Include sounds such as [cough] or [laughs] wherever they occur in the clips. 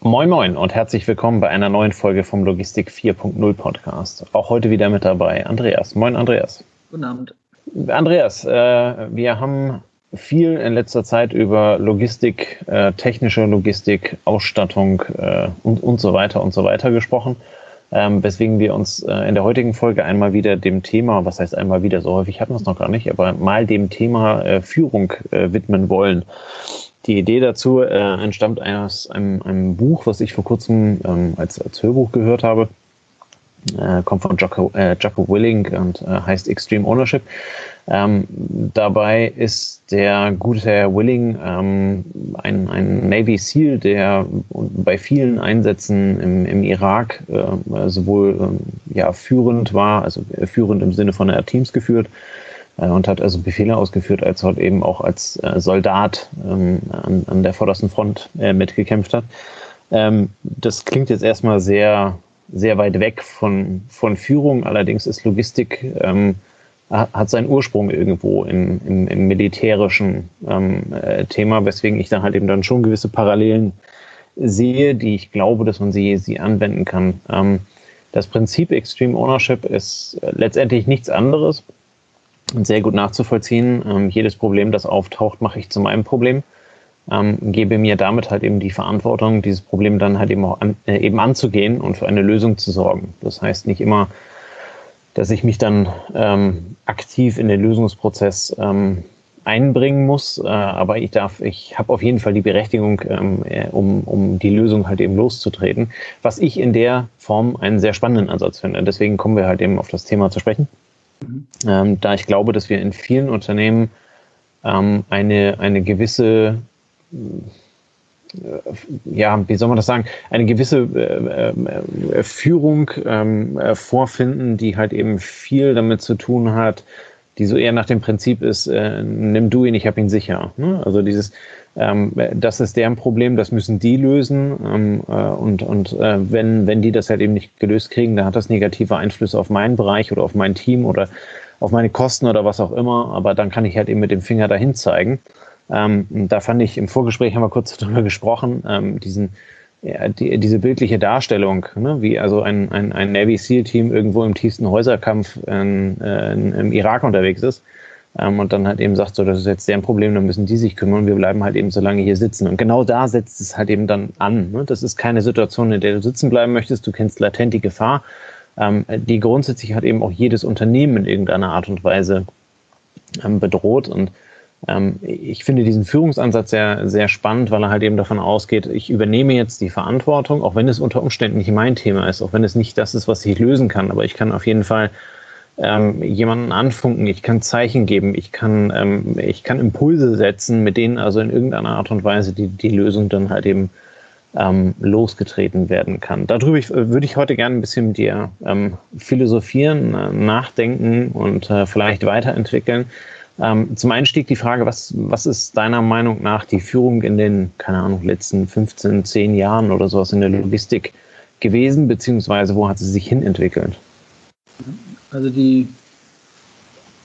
Moin Moin und herzlich willkommen bei einer neuen Folge vom Logistik 4.0 Podcast. Auch heute wieder mit dabei Andreas. Moin Andreas. Guten Abend. Andreas, äh, wir haben viel in letzter Zeit über Logistik, äh, technische Logistik, Ausstattung äh, und, und so weiter und so weiter gesprochen. Ähm, weswegen wir uns äh, in der heutigen Folge einmal wieder dem Thema, was heißt einmal wieder, so häufig hatten wir es noch gar nicht, aber mal dem Thema äh, Führung äh, widmen wollen. Die Idee dazu äh, entstammt aus einem, einem, Buch, was ich vor kurzem ähm, als, als Hörbuch gehört habe. Äh, kommt von Jocko, äh, Jocko Willing und äh, heißt Extreme Ownership. Ähm, dabei ist der gute Herr Willing ähm, ein, ein Navy SEAL, der bei vielen Einsätzen im, im Irak äh, sowohl ähm, ja, führend war, also führend im Sinne von er Teams geführt, äh, und hat also Befehle ausgeführt, als er eben auch als äh, Soldat ähm, an, an der vordersten Front äh, mitgekämpft hat. Ähm, das klingt jetzt erstmal sehr, sehr weit weg von, von Führung, allerdings ist Logistik, ähm, hat seinen Ursprung irgendwo im, im, im militärischen ähm, äh, Thema, weswegen ich da halt eben dann schon gewisse Parallelen sehe, die ich glaube, dass man sie, sie anwenden kann. Ähm, das Prinzip Extreme Ownership ist letztendlich nichts anderes sehr gut nachzuvollziehen. Ähm, jedes Problem, das auftaucht, mache ich zu meinem Problem. Ähm, gebe mir damit halt eben die Verantwortung, dieses Problem dann halt eben auch an, äh, eben anzugehen und für eine Lösung zu sorgen. Das heißt nicht immer, dass ich mich dann ähm, aktiv in den Lösungsprozess ähm, einbringen muss, äh, aber ich darf, ich habe auf jeden Fall die Berechtigung, ähm, äh, um, um die Lösung halt eben loszutreten, was ich in der Form einen sehr spannenden Ansatz finde. Deswegen kommen wir halt eben auf das Thema zu sprechen. Ähm, da ich glaube, dass wir in vielen Unternehmen ähm, eine, eine gewisse, äh, ja, wie soll man das sagen, eine gewisse äh, äh, Führung ähm, äh, vorfinden, die halt eben viel damit zu tun hat, die so eher nach dem Prinzip ist, äh, nimm du ihn, ich habe ihn sicher. Ne? Also dieses, ähm, das ist deren Problem, das müssen die lösen. Ähm, äh, und und äh, wenn, wenn die das halt eben nicht gelöst kriegen, dann hat das negative Einflüsse auf meinen Bereich oder auf mein Team oder auf meine Kosten oder was auch immer. Aber dann kann ich halt eben mit dem Finger dahin zeigen. Ähm, da fand ich im Vorgespräch haben wir kurz [laughs] darüber gesprochen, ähm, diesen ja, die, diese bildliche Darstellung, ne, wie also ein, ein, ein Navy SEAL-Team irgendwo im tiefsten Häuserkampf in, in, im Irak unterwegs ist ähm, und dann halt eben sagt, so, das ist jetzt deren Problem, dann müssen die sich kümmern wir bleiben halt eben so lange hier sitzen. Und genau da setzt es halt eben dann an. Ne? Das ist keine Situation, in der du sitzen bleiben möchtest, du kennst latent die Gefahr, ähm, die grundsätzlich hat eben auch jedes Unternehmen in irgendeiner Art und Weise ähm, bedroht und ich finde diesen Führungsansatz sehr, sehr spannend, weil er halt eben davon ausgeht, ich übernehme jetzt die Verantwortung, auch wenn es unter Umständen nicht mein Thema ist, auch wenn es nicht das ist, was ich lösen kann, aber ich kann auf jeden Fall ähm, jemanden anfunken, ich kann Zeichen geben, ich kann, ähm, ich kann Impulse setzen, mit denen also in irgendeiner Art und Weise die, die Lösung dann halt eben ähm, losgetreten werden kann. Darüber ich, würde ich heute gerne ein bisschen mit dir ähm, philosophieren, äh, nachdenken und äh, vielleicht weiterentwickeln. Ähm, zum Einstieg die Frage, was, was ist deiner Meinung nach die Führung in den, keine Ahnung, letzten 15, 10 Jahren oder sowas in der Logistik gewesen, beziehungsweise wo hat sie sich hin entwickelt? Also die,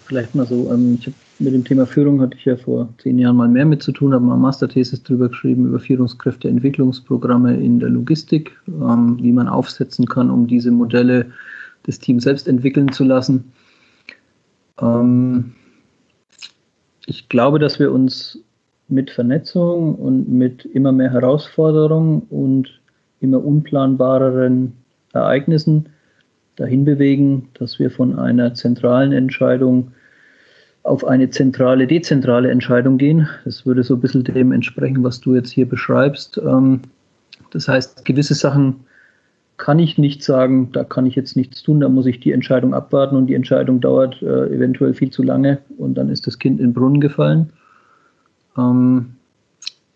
vielleicht mal so, ähm, ich habe mit dem Thema Führung hatte ich ja vor zehn Jahren mal mehr mit zu tun, habe mal Masterthesis drüber geschrieben über Führungskräfteentwicklungsprogramme in der Logistik, ähm, wie man aufsetzen kann, um diese Modelle des Teams selbst entwickeln zu lassen. Ähm, ich glaube, dass wir uns mit Vernetzung und mit immer mehr Herausforderungen und immer unplanbareren Ereignissen dahin bewegen, dass wir von einer zentralen Entscheidung auf eine zentrale, dezentrale Entscheidung gehen. Das würde so ein bisschen dem entsprechen, was du jetzt hier beschreibst. Ähm, das heißt, gewisse Sachen kann ich nicht sagen, da kann ich jetzt nichts tun, da muss ich die Entscheidung abwarten und die Entscheidung dauert äh, eventuell viel zu lange und dann ist das Kind in den Brunnen gefallen. Ähm,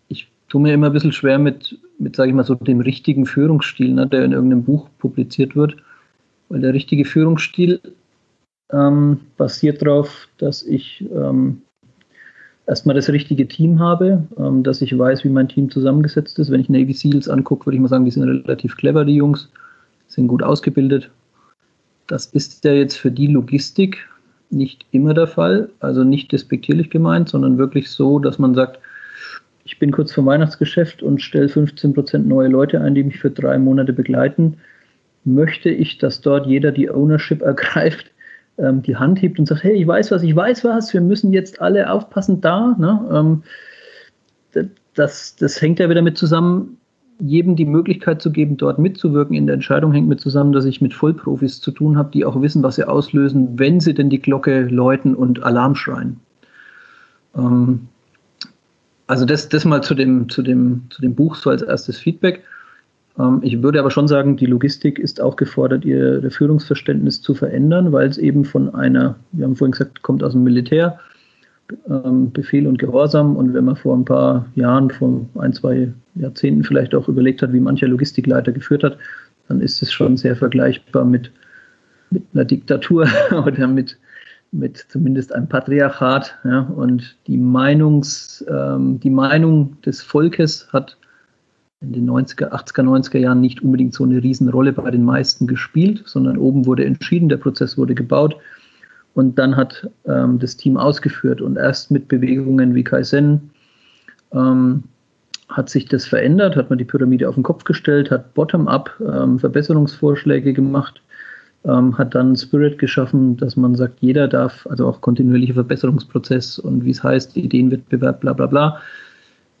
ich tue mir immer ein bisschen schwer mit, mit sage ich mal so, dem richtigen Führungsstil, ne, der in irgendeinem Buch publiziert wird. Weil der richtige Führungsstil ähm, basiert darauf, dass ich ähm, erstmal das richtige Team habe, ähm, dass ich weiß, wie mein Team zusammengesetzt ist. Wenn ich Navy Seals angucke, würde ich mal sagen, die sind relativ clever, die Jungs, sind gut ausgebildet. Das ist ja jetzt für die Logistik nicht immer der Fall, also nicht despektierlich gemeint, sondern wirklich so, dass man sagt, ich bin kurz vor Weihnachtsgeschäft und stelle 15 Prozent neue Leute ein, die mich für drei Monate begleiten, möchte ich, dass dort jeder die Ownership ergreift, ähm, die Hand hebt und sagt, hey, ich weiß was, ich weiß was, wir müssen jetzt alle aufpassen da. Ne? Ähm, das, das hängt ja wieder mit zusammen, jedem die Möglichkeit zu geben, dort mitzuwirken in der Entscheidung, hängt mit zusammen, dass ich mit Vollprofis zu tun habe, die auch wissen, was sie auslösen, wenn sie denn die Glocke läuten und Alarm schreien. Ähm, also das, das mal zu dem, zu, dem, zu dem Buch so als erstes Feedback. Ähm, ich würde aber schon sagen, die Logistik ist auch gefordert, ihr Führungsverständnis zu verändern, weil es eben von einer, wir haben vorhin gesagt, kommt aus dem Militär, ähm, Befehl und Gehorsam. Und wenn man vor ein paar Jahren, vor ein, zwei Jahrzehnten vielleicht auch überlegt hat, wie mancher Logistikleiter geführt hat, dann ist es schon sehr vergleichbar mit, mit einer Diktatur [laughs] oder mit, mit zumindest einem Patriarchat. Ja, und die, Meinungs, ähm, die Meinung des Volkes hat in den 90er, 80er, 90er Jahren nicht unbedingt so eine Riesenrolle bei den meisten gespielt, sondern oben wurde entschieden, der Prozess wurde gebaut und dann hat ähm, das Team ausgeführt. Und erst mit Bewegungen wie Kaizen ähm, hat sich das verändert, hat man die Pyramide auf den Kopf gestellt, hat bottom-up ähm, Verbesserungsvorschläge gemacht, ähm, hat dann Spirit geschaffen, dass man sagt, jeder darf, also auch kontinuierlicher Verbesserungsprozess und wie es heißt, Ideenwettbewerb, bla bla bla.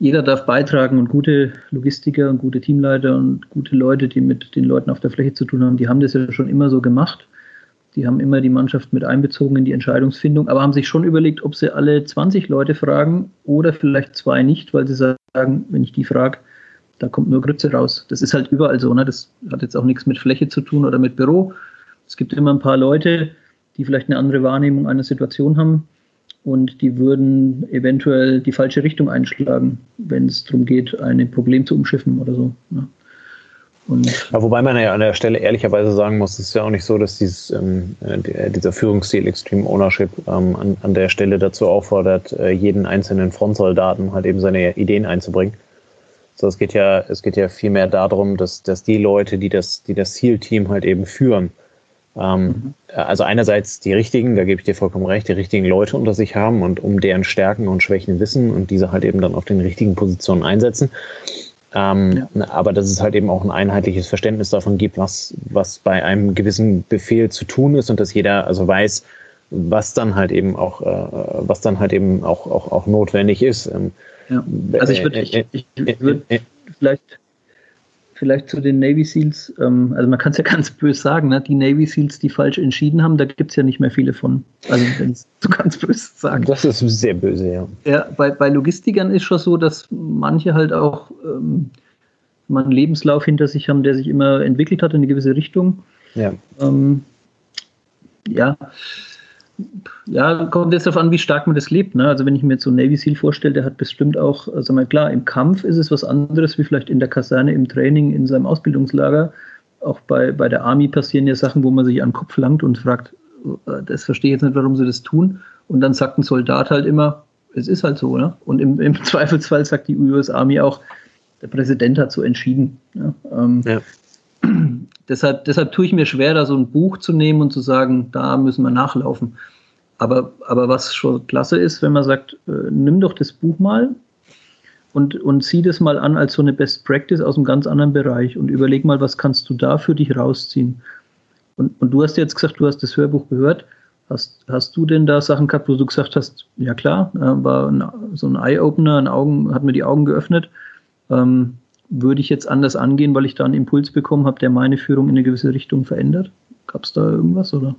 Jeder darf beitragen und gute Logistiker und gute Teamleiter und gute Leute, die mit den Leuten auf der Fläche zu tun haben, die haben das ja schon immer so gemacht. Die haben immer die Mannschaft mit einbezogen in die Entscheidungsfindung, aber haben sich schon überlegt, ob sie alle 20 Leute fragen oder vielleicht zwei nicht, weil sie sagen, wenn ich die frage, da kommt nur Grütze raus. Das ist halt überall so. Ne? Das hat jetzt auch nichts mit Fläche zu tun oder mit Büro. Es gibt immer ein paar Leute, die vielleicht eine andere Wahrnehmung einer Situation haben und die würden eventuell die falsche Richtung einschlagen, wenn es darum geht, ein Problem zu umschiffen oder so. Ne? Ja, wobei man ja an der Stelle ehrlicherweise sagen muss, es ist ja auch nicht so, dass dieses, ähm, äh, dieser Führungsstil Extreme Ownership ähm, an, an der Stelle dazu auffordert, äh, jeden einzelnen Frontsoldaten halt eben seine Ideen einzubringen. So, es geht ja, es geht ja vielmehr darum, dass, dass die Leute, die das, die das Zielteam halt eben führen, ähm, mhm. also einerseits die richtigen, da gebe ich dir vollkommen recht, die richtigen Leute unter sich haben und um deren Stärken und Schwächen wissen und diese halt eben dann auf den richtigen Positionen einsetzen. Ähm, ja. Aber dass es halt eben auch ein einheitliches Verständnis davon gibt, was, was bei einem gewissen Befehl zu tun ist und dass jeder also weiß, was dann halt eben auch, äh, was dann halt eben auch, auch, auch notwendig ist. Ähm, ja. Also ich würde ich, ich würd vielleicht vielleicht zu den Navy SEALs, ähm, also man kann es ja [laughs] ganz böse sagen, ne? die Navy SEALs, die falsch entschieden haben, da gibt es ja nicht mehr viele von. Also wenn es so [laughs] ganz böse sagen. Das ist sehr böse, ja. Ja, bei, bei Logistikern ist schon so, dass manche halt auch ähm, mal einen Lebenslauf hinter sich haben, der sich immer entwickelt hat in eine gewisse Richtung. Ja. Ähm, ja, ja, kommt jetzt darauf an, wie stark man das lebt. Ne? Also wenn ich mir jetzt so Navy SEAL vorstelle, der hat bestimmt auch, also mal klar, im Kampf ist es was anderes, wie vielleicht in der Kaserne, im Training, in seinem Ausbildungslager. Auch bei, bei der Army passieren ja Sachen, wo man sich an den Kopf langt und fragt, äh, das verstehe ich jetzt nicht, warum sie das tun. Und dann sagt ein Soldat halt immer, es ist halt so. Ne? Und im, im [laughs] Zweifelsfall sagt die US Army auch, der Präsident hat so entschieden. Ne? Ähm, ja [clears throat] deshalb, deshalb tue ich mir schwer, da so ein Buch zu nehmen und zu sagen, da müssen wir nachlaufen. Aber, aber was schon klasse ist, wenn man sagt, äh, nimm doch das Buch mal und, und sieh das mal an als so eine Best Practice aus einem ganz anderen Bereich und überleg mal, was kannst du da für dich rausziehen. Und, und du hast jetzt gesagt, du hast das Hörbuch gehört. Hast, hast du denn da Sachen gehabt, wo du gesagt hast, ja klar, äh, war ein, so ein Eye-Opener, hat mir die Augen geöffnet. Ähm, würde ich jetzt anders angehen, weil ich da einen Impuls bekommen habe, der meine Führung in eine gewisse Richtung verändert? Gab es da irgendwas oder?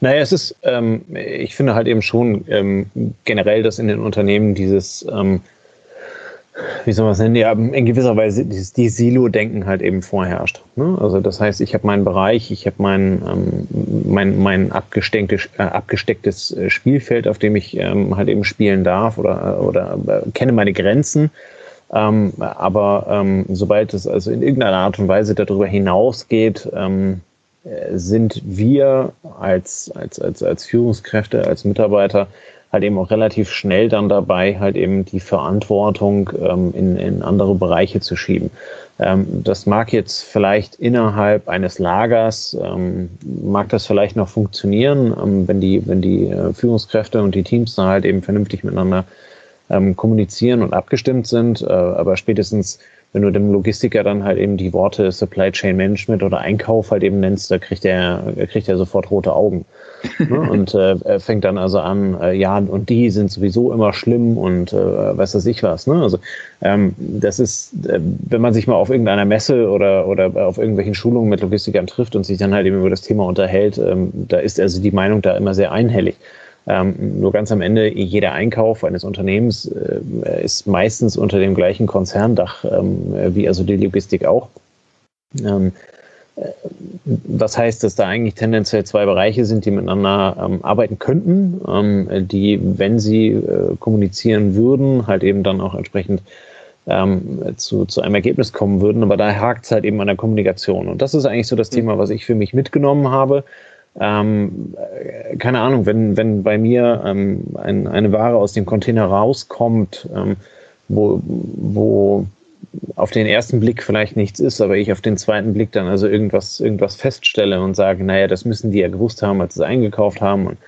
Naja, es ist, ähm, ich finde halt eben schon ähm, generell, dass in den Unternehmen dieses, ähm, wie soll man es nennen, ja, in gewisser Weise dieses, die Silo-Denken halt eben vorherrscht. Ne? Also das heißt, ich habe meinen Bereich, ich habe mein, ähm, mein, mein abgestecktes, äh, abgestecktes äh, Spielfeld, auf dem ich ähm, halt eben spielen darf oder, oder äh, kenne meine Grenzen ähm, aber ähm, sobald es also in irgendeiner Art und Weise darüber hinausgeht, ähm, äh, sind wir als, als, als, als Führungskräfte, als Mitarbeiter halt eben auch relativ schnell dann dabei, halt eben die Verantwortung ähm, in, in andere Bereiche zu schieben. Ähm, das mag jetzt vielleicht innerhalb eines Lagers, ähm, mag das vielleicht noch funktionieren, ähm, wenn die, wenn die äh, Führungskräfte und die Teams da halt eben vernünftig miteinander ähm, kommunizieren und abgestimmt sind, äh, aber spätestens wenn du dem Logistiker dann halt eben die Worte Supply Chain Management oder Einkauf halt eben nennst, da kriegt er, kriegt er sofort rote Augen. [laughs] ne? Und äh, er fängt dann also an, äh, ja, und die sind sowieso immer schlimm und äh, weiß das ich was. Ne? Also ähm, das ist, äh, wenn man sich mal auf irgendeiner Messe oder, oder auf irgendwelchen Schulungen mit Logistikern trifft und sich dann halt eben über das Thema unterhält, ähm, da ist also die Meinung da immer sehr einhellig. Ähm, nur ganz am Ende, jeder Einkauf eines Unternehmens äh, ist meistens unter dem gleichen Konzerndach ähm, wie also die Logistik auch. Ähm, äh, was heißt, dass da eigentlich tendenziell zwei Bereiche sind, die miteinander ähm, arbeiten könnten, ähm, die, wenn sie äh, kommunizieren würden, halt eben dann auch entsprechend ähm, zu, zu einem Ergebnis kommen würden. Aber da hakt es halt eben an der Kommunikation. Und das ist eigentlich so das mhm. Thema, was ich für mich mitgenommen habe ähm, äh, keine Ahnung, wenn, wenn bei mir ähm, ein, eine Ware aus dem Container rauskommt, ähm, wo, wo auf den ersten Blick vielleicht nichts ist, aber ich auf den zweiten Blick dann also irgendwas, irgendwas feststelle und sage, naja, das müssen die ja gewusst haben, als sie es eingekauft haben und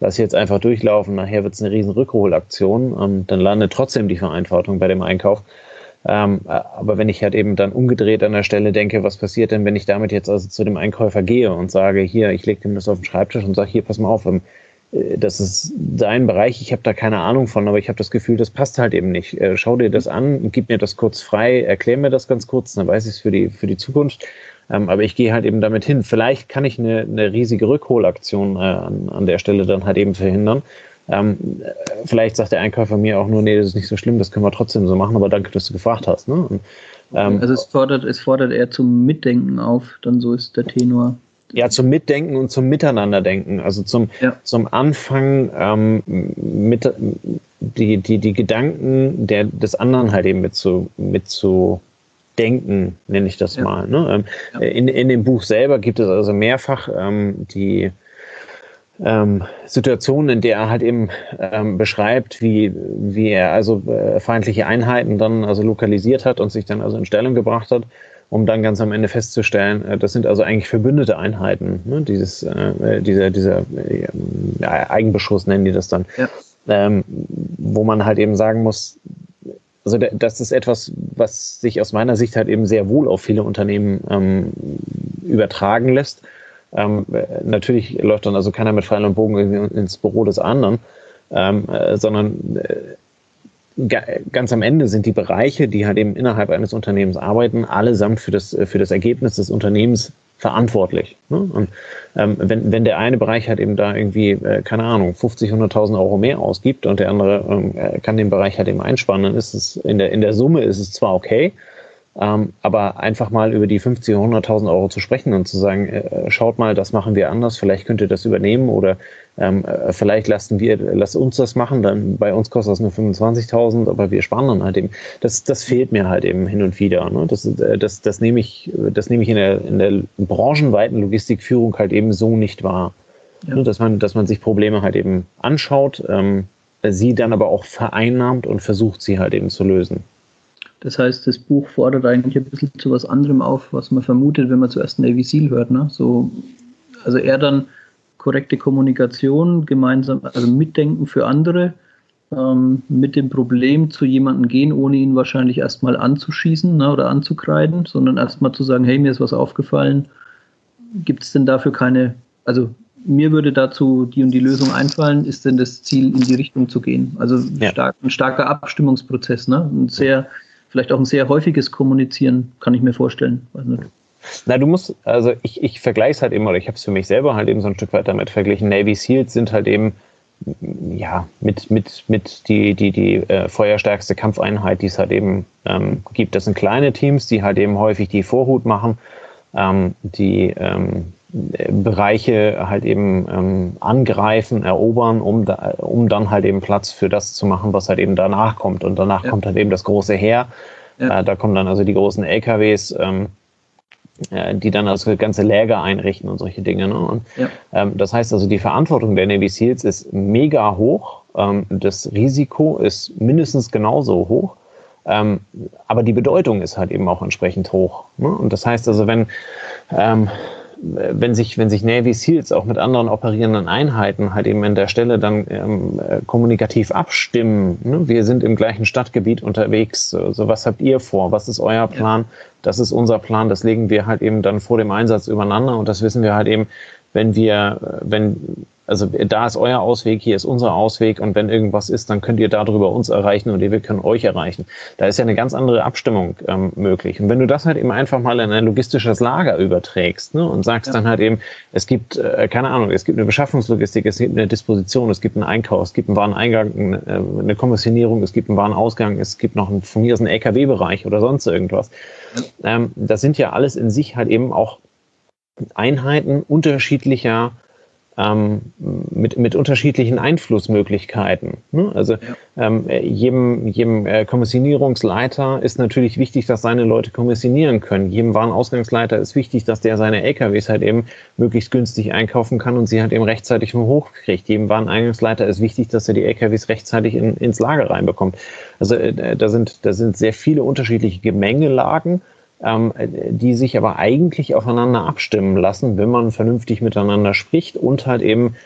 lass jetzt einfach durchlaufen, nachher wird es eine riesen Rückholaktion, ähm, dann landet trotzdem die Verantwortung bei dem Einkauf. Ähm, aber wenn ich halt eben dann umgedreht an der Stelle denke, was passiert denn, wenn ich damit jetzt also zu dem Einkäufer gehe und sage, hier, ich lege dem das auf den Schreibtisch und sage, hier, pass mal auf, ähm, äh, das ist dein Bereich, ich habe da keine Ahnung von, aber ich habe das Gefühl, das passt halt eben nicht. Äh, schau dir das an, gib mir das kurz frei, erklär mir das ganz kurz, dann weiß ich es für die, für die Zukunft. Ähm, aber ich gehe halt eben damit hin. Vielleicht kann ich eine, eine riesige Rückholaktion äh, an, an der Stelle dann halt eben verhindern. Ähm, vielleicht sagt der Einkäufer mir auch nur, nee, das ist nicht so schlimm, das können wir trotzdem so machen, aber danke, dass du gefragt hast. Ne? Und, ähm, also es fordert, es fordert eher zum Mitdenken auf, dann so ist der Tenor. Ja, zum Mitdenken und zum Miteinanderdenken. Also zum, ja. zum Anfang ähm, mit die, die, die Gedanken der, des anderen halt eben mit zu, mit zu denken, nenne ich das ja. mal. Ne? Ähm, ja. in, in dem Buch selber gibt es also mehrfach ähm, die ähm, Situationen, in der er halt eben ähm, beschreibt, wie, wie er also äh, feindliche Einheiten dann also lokalisiert hat und sich dann also in Stellung gebracht hat, um dann ganz am Ende festzustellen, äh, das sind also eigentlich verbündete Einheiten, ne? dieses, äh, dieser, dieser äh, Eigenbeschuss nennen die das dann, ja. ähm, wo man halt eben sagen muss, also das ist etwas, was sich aus meiner Sicht halt eben sehr wohl auf viele Unternehmen ähm, übertragen lässt ähm, natürlich läuft dann also keiner mit Pfeil und Bogen ins Büro des anderen, ähm, äh, sondern äh, ganz am Ende sind die Bereiche, die halt eben innerhalb eines Unternehmens arbeiten, allesamt für das, für das Ergebnis des Unternehmens verantwortlich. Ne? Und ähm, wenn, wenn der eine Bereich halt eben da irgendwie, äh, keine Ahnung, 50, 100.000 Euro mehr ausgibt und der andere ähm, äh, kann den Bereich halt eben einspannen, dann ist es in der, in der Summe ist es zwar okay, ähm, aber einfach mal über die 50 oder 100.000 Euro zu sprechen und zu sagen, äh, schaut mal, das machen wir anders, vielleicht könnt ihr das übernehmen oder ähm, äh, vielleicht lassen wir, lasst uns das machen, dann bei uns kostet das nur 25.000, aber wir sparen dann halt eben. Das, das fehlt mir halt eben hin und wieder. Ne? Das, äh, das, das nehme ich, das nehme ich in der, in der branchenweiten Logistikführung halt eben so nicht wahr. Ja. Ne? Dass man, dass man sich Probleme halt eben anschaut, ähm, sie dann aber auch vereinnahmt und versucht, sie halt eben zu lösen. Das heißt, das Buch fordert eigentlich ein bisschen zu was anderem auf, was man vermutet, wenn man zuerst Navy Seal hört. Ne? So, also eher dann korrekte Kommunikation, gemeinsam, also Mitdenken für andere, ähm, mit dem Problem zu jemandem gehen, ohne ihn wahrscheinlich erstmal anzuschießen ne, oder anzukreiden, sondern erstmal zu sagen, hey, mir ist was aufgefallen. Gibt es denn dafür keine, also mir würde dazu die und die Lösung einfallen, ist denn das Ziel, in die Richtung zu gehen. Also ja. stark, ein starker Abstimmungsprozess, ne? Ein sehr vielleicht auch ein sehr häufiges Kommunizieren, kann ich mir vorstellen. Na, du musst, also ich, ich vergleiche es halt immer, oder ich habe es für mich selber halt eben so ein Stück weit damit verglichen. Navy Seals sind halt eben ja, mit, mit, mit die, die, die äh, feuerstärkste Kampfeinheit, die es halt eben ähm, gibt. Das sind kleine Teams, die halt eben häufig die Vorhut machen, ähm, die ähm, Bereiche halt eben ähm, angreifen, erobern, um, da, um dann halt eben Platz für das zu machen, was halt eben danach kommt. Und danach ja. kommt halt eben das große Heer. Ja. Äh, da kommen dann also die großen LKWs, ähm, äh, die dann also ganze Läger einrichten und solche Dinge. Ne? Und, ja. ähm, das heißt also, die Verantwortung der Navy Seals ist mega hoch. Ähm, das Risiko ist mindestens genauso hoch. Ähm, aber die Bedeutung ist halt eben auch entsprechend hoch. Ne? Und das heißt also, wenn ähm, wenn sich, wenn sich Navy SEALs auch mit anderen operierenden Einheiten halt eben an der Stelle dann ähm, äh, kommunikativ abstimmen, ne? wir sind im gleichen Stadtgebiet unterwegs, so, so, was habt ihr vor, was ist euer Plan, ja. das ist unser Plan, das legen wir halt eben dann vor dem Einsatz übereinander. Und das wissen wir halt eben, wenn wir, wenn also da ist euer Ausweg, hier ist unser Ausweg und wenn irgendwas ist, dann könnt ihr darüber uns erreichen und wir können euch erreichen. Da ist ja eine ganz andere Abstimmung ähm, möglich. Und wenn du das halt eben einfach mal in ein logistisches Lager überträgst ne, und sagst ja. dann halt eben, es gibt, äh, keine Ahnung, es gibt eine Beschaffungslogistik, es gibt eine Disposition, es gibt einen Einkauf, es gibt einen Wareneingang, eine, äh, eine Kommissionierung, es gibt einen Warenausgang, es gibt noch einen, von mir aus einen LKW-Bereich oder sonst irgendwas. Ja. Ähm, das sind ja alles in sich halt eben auch Einheiten unterschiedlicher ähm, mit, mit unterschiedlichen Einflussmöglichkeiten. Ne? Also ja. ähm, jedem, jedem äh, Kommissionierungsleiter ist natürlich wichtig, dass seine Leute kommissionieren können. Jedem Warenausgangsleiter ist wichtig, dass der seine LKWs halt eben möglichst günstig einkaufen kann und sie halt eben rechtzeitig hochkriegt. Jedem Wareneingangsleiter ist wichtig, dass er die LKWs rechtzeitig in, ins Lager reinbekommt. Also äh, da, sind, da sind sehr viele unterschiedliche Gemengelagen ähm, die sich aber eigentlich aufeinander abstimmen lassen, wenn man vernünftig miteinander spricht und halt eben,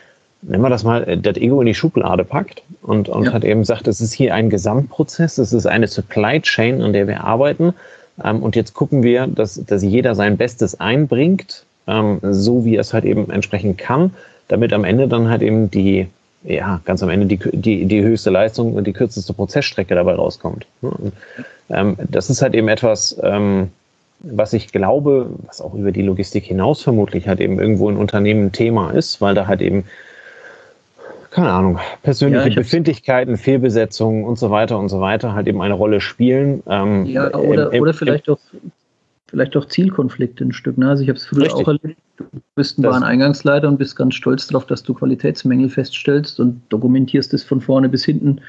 nennen wir das mal, äh, das Ego in die Schublade packt und, und ja. halt eben sagt, es ist hier ein Gesamtprozess, es ist eine Supply Chain, an der wir arbeiten. Ähm, und jetzt gucken wir, dass, dass jeder sein Bestes einbringt, ähm, so wie es halt eben entsprechend kann, damit am Ende dann halt eben die, ja, ganz am Ende die, die, die höchste Leistung und die kürzeste Prozessstrecke dabei rauskommt. Und, ähm, das ist halt eben etwas, ähm, was ich glaube, was auch über die Logistik hinaus vermutlich halt eben irgendwo in Unternehmen ein Thema ist, weil da halt eben, keine Ahnung, persönliche ja, Befindlichkeiten, Fehlbesetzungen und so weiter und so weiter halt eben eine Rolle spielen. Ähm, ja, oder, im, oder vielleicht im, auch vielleicht auch Zielkonflikte ein Stück. Ne? Also ich habe es früher richtig. auch erlebt. Du bist ein Wareneingangsleiter und bist ganz stolz darauf, dass du Qualitätsmängel feststellst und dokumentierst es von vorne bis hinten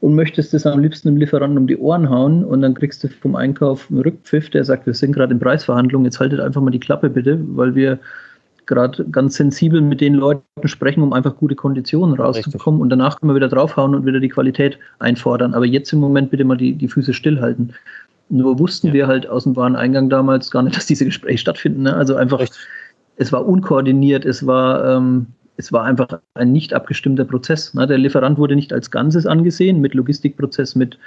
und möchtest es am liebsten dem Lieferanten um die Ohren hauen und dann kriegst du vom Einkauf einen Rückpfiff, der sagt, wir sind gerade in Preisverhandlungen, jetzt haltet einfach mal die Klappe bitte, weil wir gerade ganz sensibel mit den Leuten sprechen, um einfach gute Konditionen rauszubekommen Richtig. und danach können wir wieder draufhauen und wieder die Qualität einfordern. Aber jetzt im Moment bitte mal die, die Füße stillhalten. Nur wussten ja. wir halt aus dem Wareneingang damals gar nicht, dass diese Gespräche stattfinden. Ne? Also einfach, Richtig. es war unkoordiniert, es war ähm, es war einfach ein nicht abgestimmter Prozess. Ne? Der Lieferant wurde nicht als Ganzes angesehen, mit Logistikprozess, mit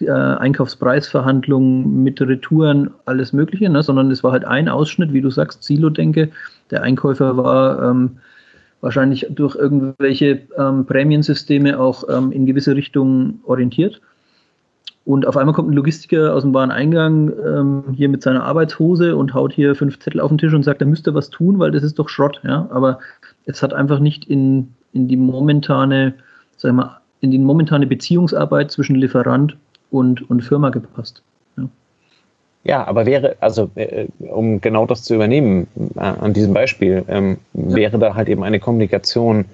äh, Einkaufspreisverhandlungen, mit Retouren, alles Mögliche, ne? sondern es war halt ein Ausschnitt, wie du sagst, Silo-Denke. Der Einkäufer war ähm, wahrscheinlich durch irgendwelche ähm, Prämiensysteme auch ähm, in gewisse Richtungen orientiert. Und auf einmal kommt ein Logistiker aus dem Wareneingang ähm, hier mit seiner Arbeitshose und haut hier fünf Zettel auf den Tisch und sagt, er müsste was tun, weil das ist doch Schrott. Ja? Aber es hat einfach nicht in, in die momentane, sag mal, in die momentane Beziehungsarbeit zwischen Lieferant und, und Firma gepasst. Ja. ja aber wäre, also äh, um genau das zu übernehmen, äh, an diesem Beispiel, ähm, ja. wäre da halt eben eine Kommunikation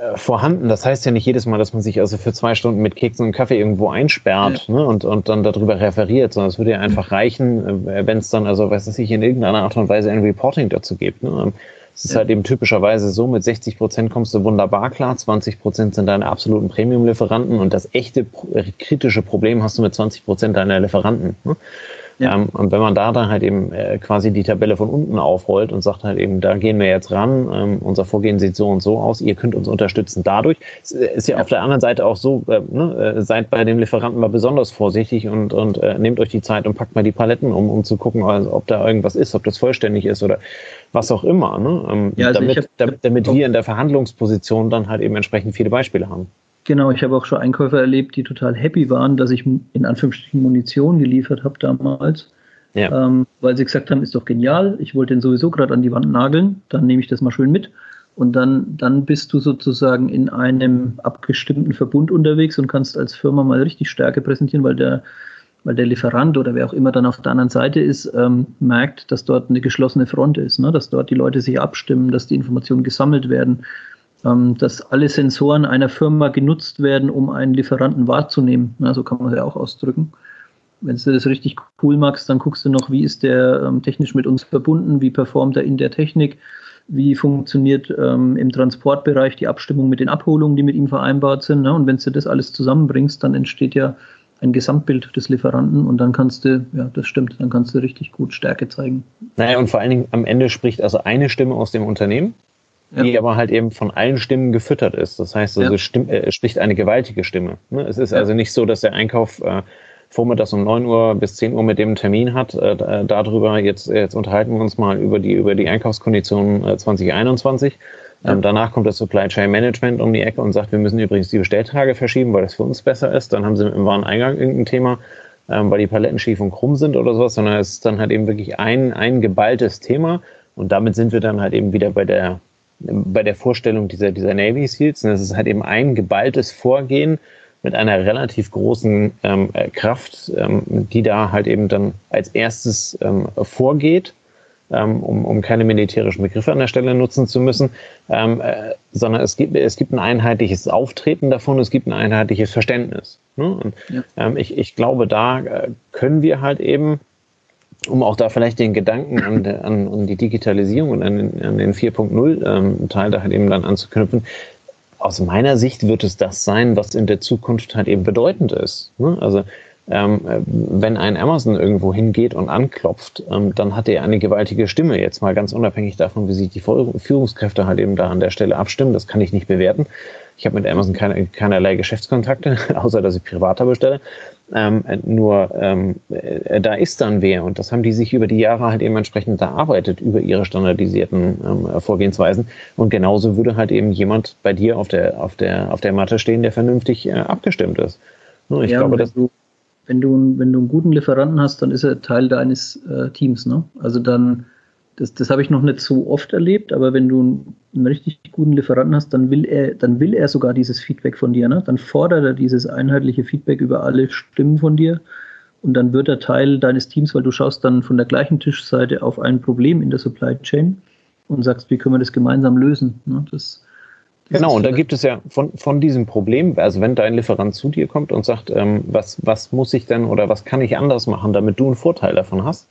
äh, vorhanden. Das heißt ja nicht jedes Mal, dass man sich also für zwei Stunden mit Keksen und Kaffee irgendwo einsperrt ja. ne, und, und dann darüber referiert, sondern es würde ja einfach reichen, äh, wenn es dann, also weiß ich, in irgendeiner Art und Weise ein Reporting dazu gibt. Ne? Es ist halt eben typischerweise so, mit 60 Prozent kommst du wunderbar klar, 20 Prozent sind deine absoluten Premium-Lieferanten und das echte kritische Problem hast du mit 20 Prozent deiner Lieferanten. Ne? Ja. Ähm, und wenn man da dann halt eben äh, quasi die Tabelle von unten aufrollt und sagt halt eben, da gehen wir jetzt ran, ähm, unser Vorgehen sieht so und so aus, ihr könnt uns unterstützen dadurch. Es äh, ist ja, ja. auf der anderen Seite auch so, äh, ne, äh, seid bei dem Lieferanten mal besonders vorsichtig und, und äh, nehmt euch die Zeit und packt mal die Paletten um, um zu gucken, also, ob da irgendwas ist, ob das vollständig ist oder was auch immer. Ne? Ähm, ja, also damit, hab, damit, damit wir in der Verhandlungsposition dann halt eben entsprechend viele Beispiele haben. Genau, ich habe auch schon Einkäufer erlebt, die total happy waren, dass ich in Anführungsstrichen Munition geliefert habe damals. Ja. Ähm, weil sie gesagt haben, ist doch genial, ich wollte den sowieso gerade an die Wand nageln, dann nehme ich das mal schön mit. Und dann, dann bist du sozusagen in einem abgestimmten Verbund unterwegs und kannst als Firma mal richtig Stärke präsentieren, weil der, weil der Lieferant oder wer auch immer dann auf der anderen Seite ist, ähm, merkt, dass dort eine geschlossene Front ist, ne? dass dort die Leute sich abstimmen, dass die Informationen gesammelt werden, dass alle Sensoren einer Firma genutzt werden, um einen Lieferanten wahrzunehmen. Ja, so kann man es ja auch ausdrücken. Wenn du das richtig cool magst, dann guckst du noch, wie ist der ähm, technisch mit uns verbunden, wie performt er in der Technik, wie funktioniert ähm, im Transportbereich die Abstimmung mit den Abholungen, die mit ihm vereinbart sind. Ne? Und wenn du das alles zusammenbringst, dann entsteht ja ein Gesamtbild des Lieferanten und dann kannst du, ja, das stimmt, dann kannst du richtig gut Stärke zeigen. Naja, und vor allen Dingen am Ende spricht also eine Stimme aus dem Unternehmen, ja. die aber halt eben von allen Stimmen gefüttert ist. Das heißt, also ja. stimm, äh, spricht eine gewaltige Stimme. Ne? Es ist ja. also nicht so, dass der Einkauf äh, vormittags um 9 Uhr bis 10 Uhr mit dem Termin hat. Äh, äh, darüber, jetzt, jetzt unterhalten wir uns mal über die, über die Einkaufskonditionen äh, 2021 ähm, danach kommt das Supply Chain Management um die Ecke und sagt, wir müssen übrigens die Bestelltage verschieben, weil das für uns besser ist. Dann haben sie im Wareneingang irgendein Thema, ähm, weil die Paletten schief und krumm sind oder sowas, sondern es ist dann halt eben wirklich ein, ein geballtes Thema. Und damit sind wir dann halt eben wieder bei der, bei der Vorstellung dieser, dieser Navy Seals. Und es ist halt eben ein geballtes Vorgehen mit einer relativ großen ähm, Kraft, ähm, die da halt eben dann als erstes ähm, vorgeht ähm, um, um keine militärischen Begriffe an der Stelle nutzen zu müssen, ähm, äh, sondern es gibt, es gibt ein einheitliches Auftreten davon, es gibt ein einheitliches Verständnis. Ne? Und, ja. ähm, ich, ich glaube, da äh, können wir halt eben, um auch da vielleicht den Gedanken an, an, an die Digitalisierung und an den, an den 4.0 ähm, da halt eben dann anzuknüpfen, aus meiner Sicht wird es das sein, was in der Zukunft halt eben bedeutend ist. Ne? Also ähm, wenn ein Amazon irgendwo hingeht und anklopft, ähm, dann hat er eine gewaltige Stimme. Jetzt mal ganz unabhängig davon, wie sich die Führungskräfte halt eben da an der Stelle abstimmen. Das kann ich nicht bewerten. Ich habe mit Amazon keine, keinerlei Geschäftskontakte, [laughs] außer dass ich privater bestelle. Ähm, nur ähm, äh, da ist dann wer und das haben die sich über die Jahre halt eben entsprechend erarbeitet über ihre standardisierten ähm, Vorgehensweisen und genauso würde halt eben jemand bei dir auf der auf der auf der Matte stehen, der vernünftig äh, abgestimmt ist. Nur ich ja, glaube, dass du wenn du, wenn du einen guten Lieferanten hast, dann ist er Teil deines äh, Teams. Ne? Also dann, das, das habe ich noch nicht so oft erlebt, aber wenn du einen, richtig guten Lieferanten hast, dann will er, dann will er sogar dieses Feedback von dir. Ne? Dann fordert er dieses einheitliche Feedback über alle Stimmen von dir und dann wird er Teil deines Teams, weil du schaust dann von der gleichen Tischseite auf ein Problem in der Supply Chain und sagst, wie können wir das gemeinsam lösen. Ne? Das, Genau, und da gibt es ja von, von diesem Problem, also wenn dein Lieferant zu dir kommt und sagt, ähm, was, was muss ich denn oder was kann ich anders machen, damit du einen Vorteil davon hast,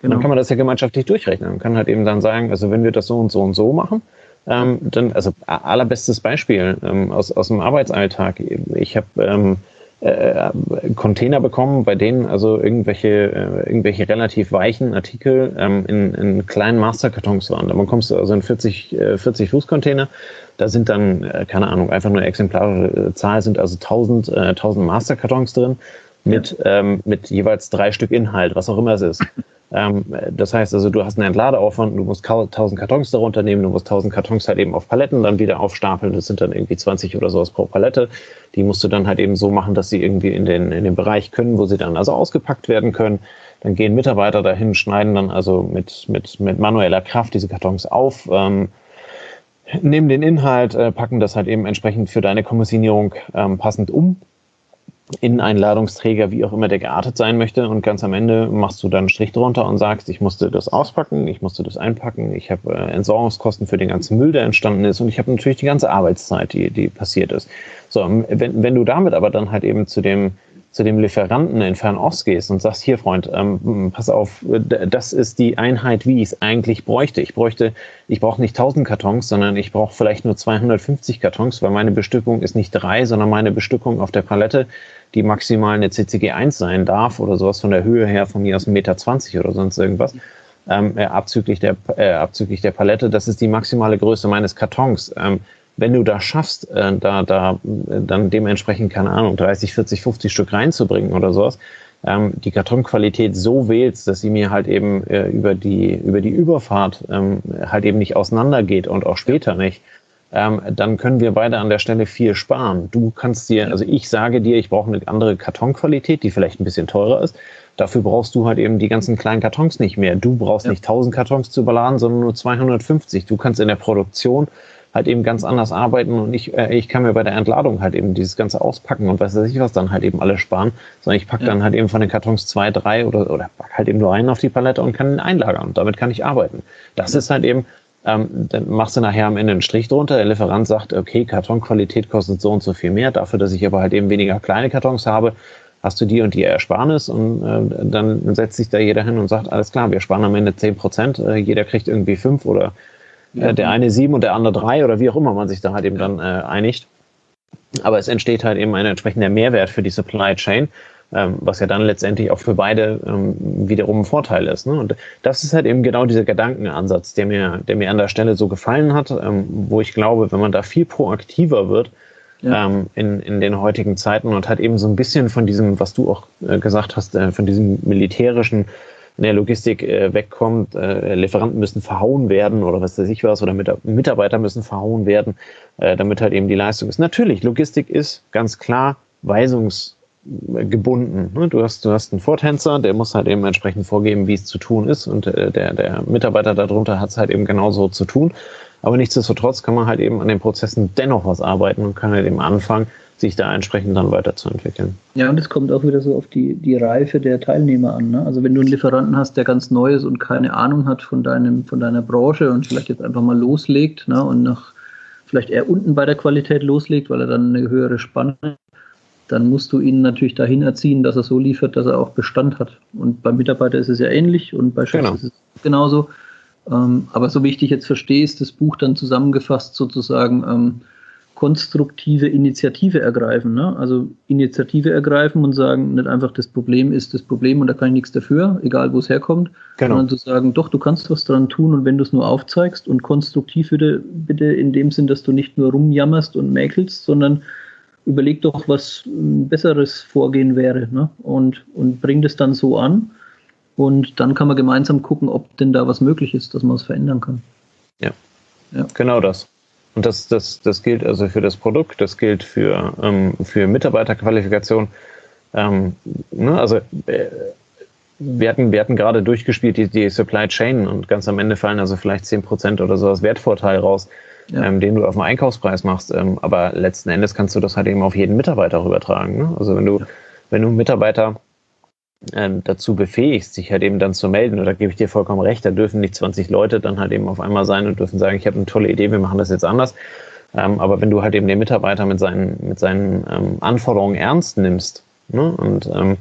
genau. dann kann man das ja gemeinschaftlich durchrechnen. Man kann halt eben dann sagen, also wenn wir das so und so und so machen, ähm, dann, also allerbestes Beispiel ähm, aus, aus dem Arbeitsalltag. Ich habe ähm, äh, Container bekommen, bei denen also irgendwelche, äh, irgendwelche relativ weichen Artikel ähm, in, in kleinen Masterkartons waren. Da bekommst du also in 40, äh, 40 Fußcontainer. Da sind dann, äh, keine Ahnung, einfach nur exemplarische Zahl, sind also 1000, äh, 1000 Masterkartons drin mit, ähm, mit jeweils drei Stück Inhalt, was auch immer es ist. [laughs] Ähm, das heißt also, du hast einen Entladeaufwand, du musst 1000 Kartons darunter nehmen, du musst 1000 Kartons halt eben auf Paletten dann wieder aufstapeln. Das sind dann irgendwie 20 oder sowas pro Palette. Die musst du dann halt eben so machen, dass sie irgendwie in den, in den Bereich können, wo sie dann also ausgepackt werden können. Dann gehen Mitarbeiter dahin, schneiden dann also mit, mit, mit manueller Kraft diese Kartons auf. Ähm, nehmen den Inhalt, äh, packen das halt eben entsprechend für deine Kommissionierung ähm, passend um in einen Ladungsträger, wie auch immer der geartet sein möchte. Und ganz am Ende machst du dann einen Strich drunter und sagst, ich musste das auspacken, ich musste das einpacken, ich habe äh, Entsorgungskosten für den ganzen Müll, der entstanden ist und ich habe natürlich die ganze Arbeitszeit, die, die passiert ist. So, wenn, wenn du damit aber dann halt eben zu dem zu dem Lieferanten in Fernost gehst und sagst, hier Freund, ähm, pass auf, das ist die Einheit, wie ich es eigentlich bräuchte. Ich bräuchte, ich brauche nicht 1000 Kartons, sondern ich brauche vielleicht nur 250 Kartons, weil meine Bestückung ist nicht drei, sondern meine Bestückung auf der Palette, die maximal eine CCG 1 sein darf oder sowas von der Höhe her von mir aus 1,20 Meter oder sonst irgendwas. Ähm, äh, abzüglich, der, äh, abzüglich der Palette, das ist die maximale Größe meines Kartons. Ähm, wenn du da schaffst, äh, da, da dann dementsprechend, keine Ahnung, 30, 40, 50 Stück reinzubringen oder sowas, ähm, die Kartonqualität so wählst, dass sie mir halt eben äh, über, die, über die Überfahrt ähm, halt eben nicht auseinandergeht und auch später nicht, ähm, dann können wir beide an der Stelle viel sparen. Du kannst dir, also ich sage dir, ich brauche eine andere Kartonqualität, die vielleicht ein bisschen teurer ist. Dafür brauchst du halt eben die ganzen kleinen Kartons nicht mehr. Du brauchst ja. nicht 1000 Kartons zu überladen, sondern nur 250. Du kannst in der Produktion halt eben ganz anders arbeiten und ich, äh, ich kann mir bei der Entladung halt eben dieses ganze Auspacken und weiß ich was dann halt eben alles sparen, sondern ich packe ja. dann halt eben von den Kartons zwei, drei oder, oder pack halt eben nur einen auf die Palette und kann ihn einlagern und damit kann ich arbeiten. Das ja. ist halt eben, ähm, dann machst du nachher am Ende einen Strich drunter, der Lieferant sagt, okay, Kartonqualität kostet so und so viel mehr, dafür, dass ich aber halt eben weniger kleine Kartons habe, hast du die und die Ersparnis und äh, dann setzt sich da jeder hin und sagt, alles klar, wir sparen am Ende zehn Prozent, äh, jeder kriegt irgendwie fünf oder ja. der eine sieben und der andere drei oder wie auch immer man sich da halt eben dann äh, einigt. Aber es entsteht halt eben ein entsprechender Mehrwert für die Supply Chain. ähm, was ja dann letztendlich auch für beide ähm, wiederum ein Vorteil ist. Ne? Und das ist halt eben genau dieser Gedankenansatz, der mir, der mir an der Stelle so gefallen hat, ähm, wo ich glaube, wenn man da viel proaktiver wird, ja. ähm, in, in den heutigen Zeiten und hat eben so ein bisschen von diesem, was du auch äh, gesagt hast, äh, von diesem militärischen in der Logistik äh, wegkommt, äh, Lieferanten müssen verhauen werden oder was weiß ich was, oder Mitarbeiter müssen verhauen werden, äh, damit halt eben die Leistung ist. Natürlich, Logistik ist ganz klar weisungs gebunden. Ne? Du hast, du hast einen Vortänzer, der muss halt eben entsprechend vorgeben, wie es zu tun ist und äh, der, der Mitarbeiter darunter hat es halt eben genauso zu tun. Aber nichtsdestotrotz kann man halt eben an den Prozessen dennoch was arbeiten und kann halt eben anfangen, sich da entsprechend dann weiterzuentwickeln. Ja, und es kommt auch wieder so auf die, die Reife der Teilnehmer an. Ne? Also wenn du einen Lieferanten hast, der ganz neu ist und keine Ahnung hat von, deinem, von deiner Branche und vielleicht jetzt einfach mal loslegt ne? und nach vielleicht eher unten bei der Qualität loslegt, weil er dann eine höhere Spanne dann musst du ihn natürlich dahin erziehen, dass er so liefert, dass er auch Bestand hat. Und beim Mitarbeiter ist es ja ähnlich und bei Chefs genau. ist es genauso. Ähm, aber so wie ich dich jetzt verstehe, ist das Buch dann zusammengefasst sozusagen ähm, konstruktive Initiative ergreifen. Ne? Also Initiative ergreifen und sagen, nicht einfach das Problem ist das Problem und da kann ich nichts dafür, egal wo es herkommt, genau. sondern zu sagen, doch, du kannst was dran tun und wenn du es nur aufzeigst und konstruktiv bitte, bitte in dem Sinn, dass du nicht nur rumjammerst und mäkelst, sondern überleg doch, was ein besseres Vorgehen wäre ne? und, und bring das dann so an. Und dann kann man gemeinsam gucken, ob denn da was möglich ist, dass man es verändern kann. Ja, ja. genau das. Und das, das, das gilt also für das Produkt, das gilt für, ähm, für Mitarbeiterqualifikation. Ähm, ne, also äh, wir hatten, wir hatten gerade durchgespielt die, die Supply Chain und ganz am Ende fallen also vielleicht 10% oder so als Wertvorteil raus, ja. ähm, den du auf dem Einkaufspreis machst. Ähm, aber letzten Endes kannst du das halt eben auf jeden Mitarbeiter übertragen. Ne? Also wenn du, ja. wenn du Mitarbeiter ähm, dazu befähigst, sich halt eben dann zu melden. Da gebe ich dir vollkommen recht, da dürfen nicht 20 Leute dann halt eben auf einmal sein und dürfen sagen, ich habe eine tolle Idee, wir machen das jetzt anders. Ähm, aber wenn du halt eben den Mitarbeiter mit seinen, mit seinen ähm, Anforderungen ernst nimmst ne, und ähm,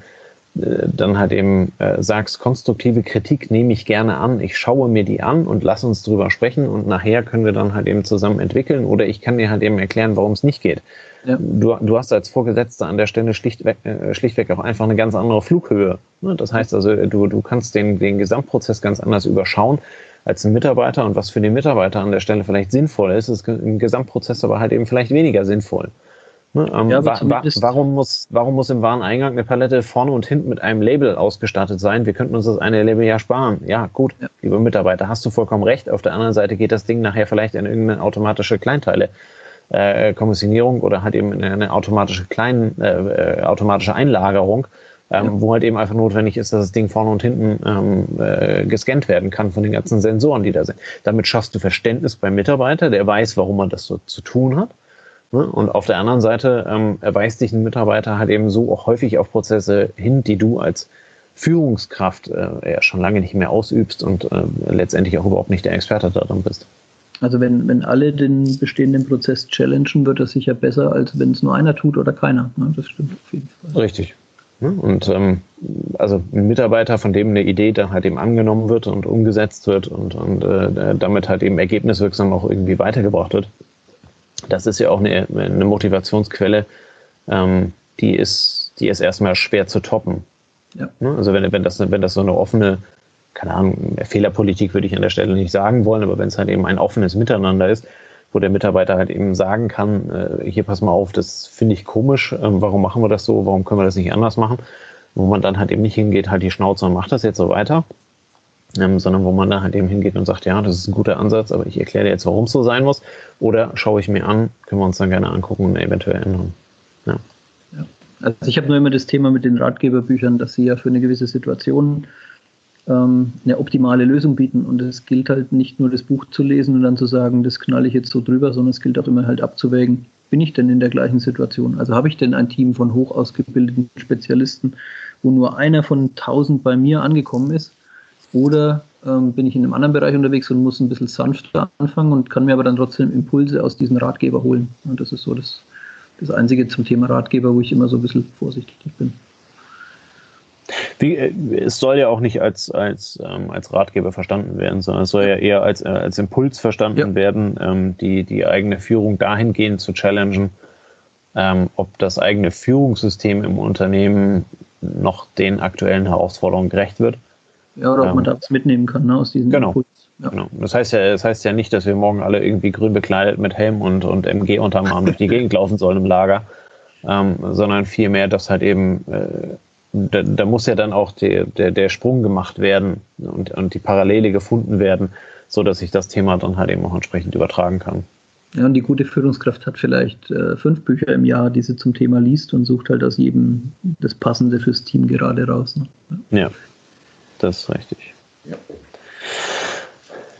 äh, dann halt eben äh, sagst, konstruktive Kritik nehme ich gerne an, ich schaue mir die an und lass uns drüber sprechen und nachher können wir dann halt eben zusammen entwickeln oder ich kann dir halt eben erklären, warum es nicht geht. Ja. Du, du hast als Vorgesetzter an der Stelle schlichtweg, äh, schlichtweg auch einfach eine ganz andere Flughöhe. Ne? Das heißt also, du, du kannst den, den Gesamtprozess ganz anders überschauen als ein Mitarbeiter und was für den Mitarbeiter an der Stelle vielleicht sinnvoll ist, ist im Gesamtprozess aber halt eben vielleicht weniger sinnvoll. Ne, ähm, ja, wa wa warum, muss, warum muss im Wareneingang eine Palette vorne und hinten mit einem Label ausgestattet sein? Wir könnten uns das eine Label ja sparen. Ja, gut, ja. liebe Mitarbeiter, hast du vollkommen recht. Auf der anderen Seite geht das Ding nachher vielleicht in irgendeine automatische Kleinteile. Äh, Kommissionierung oder halt eben eine automatische klein, äh, äh, automatische Einlagerung, ähm, ja. wo halt eben einfach notwendig ist, dass das Ding vorne und hinten ähm, äh, gescannt werden kann von den ganzen Sensoren, die da sind. Damit schaffst du Verständnis beim Mitarbeiter, der weiß, warum man das so zu tun hat. Ne? Und auf der anderen Seite ähm, erweist dich ein Mitarbeiter halt eben so auch häufig auf Prozesse hin, die du als Führungskraft äh, ja schon lange nicht mehr ausübst und äh, letztendlich auch überhaupt nicht der Experte darin bist. Also wenn, wenn alle den bestehenden Prozess challengen, wird das sicher besser, als wenn es nur einer tut oder keiner. Ne? Das stimmt auf jeden Fall. Richtig. Und ähm, also ein Mitarbeiter, von dem eine Idee dann halt eben angenommen wird und umgesetzt wird und, und äh, damit halt eben ergebniswirksam auch irgendwie weitergebracht wird, das ist ja auch eine, eine Motivationsquelle, ähm, die, ist, die ist erstmal schwer zu toppen. Ja. Ne? Also wenn, wenn, das, wenn das so eine offene, keine Ahnung, Fehlerpolitik würde ich an der Stelle nicht sagen wollen, aber wenn es halt eben ein offenes Miteinander ist, wo der Mitarbeiter halt eben sagen kann, äh, hier pass mal auf, das finde ich komisch, ähm, warum machen wir das so, warum können wir das nicht anders machen, wo man dann halt eben nicht hingeht, halt die Schnauze und macht das jetzt so weiter, ähm, sondern wo man da halt eben hingeht und sagt, ja, das ist ein guter Ansatz, aber ich erkläre dir jetzt, warum es so sein muss. Oder schaue ich mir an, können wir uns dann gerne angucken und eventuell ändern. Ja. ja. Also ich habe nur immer das Thema mit den Ratgeberbüchern, dass sie ja für eine gewisse Situation ähm, eine optimale Lösung bieten. Und es gilt halt nicht nur das Buch zu lesen und dann zu sagen, das knalle ich jetzt so drüber, sondern es gilt auch immer halt abzuwägen, bin ich denn in der gleichen Situation? Also habe ich denn ein Team von hoch ausgebildeten Spezialisten, wo nur einer von tausend bei mir angekommen ist? Oder ähm, bin ich in einem anderen Bereich unterwegs und muss ein bisschen sanfter anfangen und kann mir aber dann trotzdem Impulse aus diesem Ratgeber holen. Und das ist so das, das Einzige zum Thema Ratgeber, wo ich immer so ein bisschen vorsichtig bin. Wie, äh, es soll ja auch nicht als, als, ähm, als Ratgeber verstanden werden, sondern es soll ja eher als, äh, als Impuls verstanden ja. werden, ähm, die, die eigene Führung dahingehend zu challengen, ähm, ob das eigene Führungssystem im Unternehmen noch den aktuellen Herausforderungen gerecht wird. Ja, oder ob ähm, man da was mitnehmen kann ne, aus diesen genau. Ja. Genau. Das heißt ja, das heißt ja nicht, dass wir morgen alle irgendwie grün bekleidet mit Helm und, und MG unterm Arm durch die [laughs] Gegend laufen sollen im Lager, ähm, sondern vielmehr, dass halt eben, äh, da, da, muss ja dann auch die, der, der Sprung gemacht werden und, und die Parallele gefunden werden, so dass ich das Thema dann halt eben auch entsprechend übertragen kann. Ja, und die gute Führungskraft hat vielleicht äh, fünf Bücher im Jahr, die sie zum Thema liest und sucht halt aus jedem das Passende fürs Team gerade raus. Ne? Ja. ja, das ist richtig. Ja.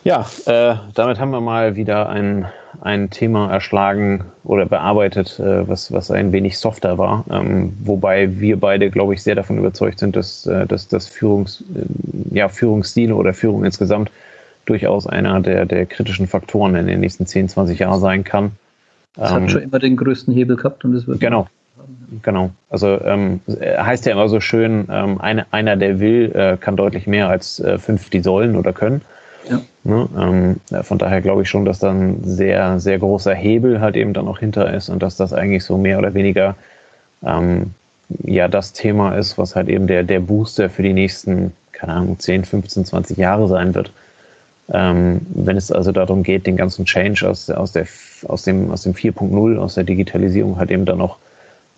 Ja, äh, damit haben wir mal wieder ein, ein Thema erschlagen oder bearbeitet, äh, was, was ein wenig softer war. Ähm, wobei wir beide, glaube ich, sehr davon überzeugt sind, dass, äh, dass das Führungs, äh, ja, Führungsstile oder Führung insgesamt durchaus einer der, der kritischen Faktoren in den nächsten 10, 20 Jahren sein kann. Es ähm, hat schon immer den größten Hebel gehabt und es wird. Genau. Genau. Also ähm, heißt ja immer so schön, ähm, eine, einer, der will, äh, kann deutlich mehr als äh, fünf, die sollen oder können. Ja. Ne? Ähm, von daher glaube ich schon, dass da ein sehr, sehr großer Hebel halt eben dann auch hinter ist und dass das eigentlich so mehr oder weniger ähm, ja das Thema ist, was halt eben der, der Booster für die nächsten, keine Ahnung, 10, 15, 20 Jahre sein wird. Ähm, wenn es also darum geht, den ganzen Change aus, aus, der, aus dem, aus dem 4.0, aus der Digitalisierung halt eben dann noch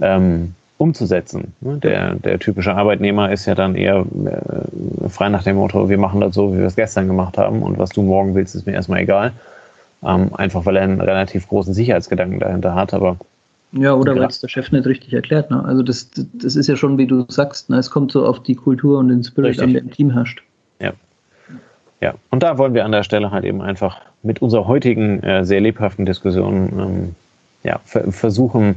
ähm, umzusetzen. Ne? Der, der typische Arbeitnehmer ist ja dann eher äh, frei nach dem Motto, wir machen das so, wie wir es gestern gemacht haben und was du morgen willst, ist mir erstmal egal. Ähm, einfach weil er einen relativ großen Sicherheitsgedanken dahinter hat, aber ja, oder weil es der Chef nicht richtig erklärt. Ne? Also das, das ist ja schon, wie du sagst, ne? es kommt so auf die Kultur und den Spirit richtig. an, der im Team herrscht. Ja. Ja, und da wollen wir an der Stelle halt eben einfach mit unserer heutigen äh, sehr lebhaften Diskussion ähm, ja, versuchen,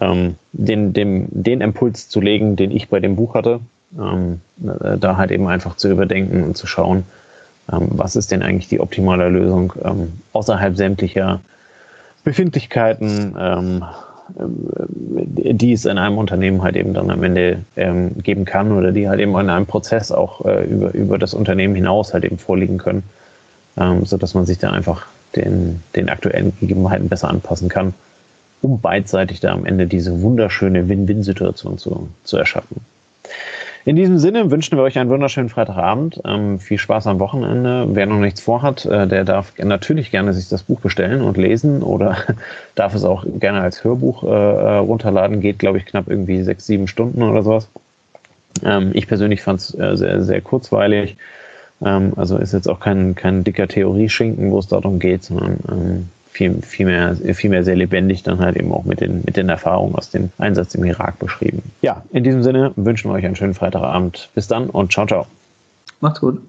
ähm, den, dem, den Impuls zu legen, den ich bei dem Buch hatte, ähm, äh, da halt eben einfach zu überdenken und zu schauen, ähm, was ist denn eigentlich die optimale Lösung ähm, außerhalb sämtlicher Befindlichkeiten, ähm, äh, die es in einem Unternehmen halt eben dann am Ende ähm, geben kann oder die halt eben in einem Prozess auch äh, über, über das Unternehmen hinaus halt eben vorliegen können, ähm, sodass man sich da einfach den, den aktuellen Gegebenheiten besser anpassen kann um beidseitig da am Ende diese wunderschöne Win-Win-Situation zu, zu erschaffen. In diesem Sinne wünschen wir euch einen wunderschönen Freitagabend. Ähm, viel Spaß am Wochenende. Wer noch nichts vorhat, äh, der darf natürlich gerne sich das Buch bestellen und lesen oder [laughs] darf es auch gerne als Hörbuch äh, äh, runterladen. Geht, glaube ich, knapp irgendwie sechs, sieben Stunden oder sowas. Ähm, ich persönlich fand es äh, sehr, sehr kurzweilig. Ähm, also ist jetzt auch kein, kein dicker Theorieschinken, wo es darum geht, sondern ähm, viel, viel, mehr, viel mehr sehr lebendig dann halt eben auch mit den, mit den Erfahrungen aus dem Einsatz im Irak beschrieben. Ja, in diesem Sinne wünschen wir euch einen schönen Freitagabend. Bis dann und ciao, ciao. Macht's gut.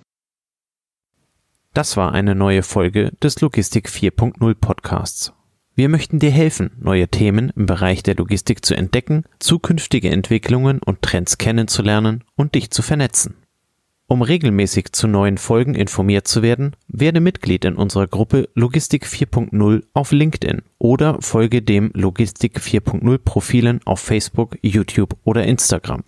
Das war eine neue Folge des Logistik 4.0 Podcasts. Wir möchten dir helfen, neue Themen im Bereich der Logistik zu entdecken, zukünftige Entwicklungen und Trends kennenzulernen und dich zu vernetzen. Um regelmäßig zu neuen Folgen informiert zu werden, werde Mitglied in unserer Gruppe Logistik 4.0 auf LinkedIn oder folge dem Logistik 4.0 Profilen auf Facebook, YouTube oder Instagram.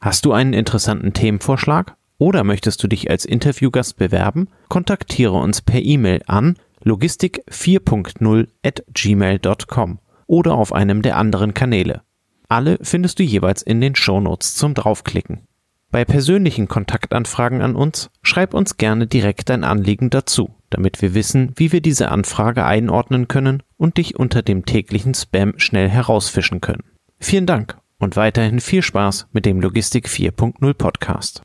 Hast du einen interessanten Themenvorschlag oder möchtest du dich als Interviewgast bewerben? Kontaktiere uns per E-Mail an logistik 4.0 at gmail.com oder auf einem der anderen Kanäle. Alle findest du jeweils in den Shownotes zum Draufklicken. Bei persönlichen Kontaktanfragen an uns schreib uns gerne direkt dein Anliegen dazu, damit wir wissen, wie wir diese Anfrage einordnen können und dich unter dem täglichen Spam schnell herausfischen können. Vielen Dank und weiterhin viel Spaß mit dem Logistik 4.0 Podcast.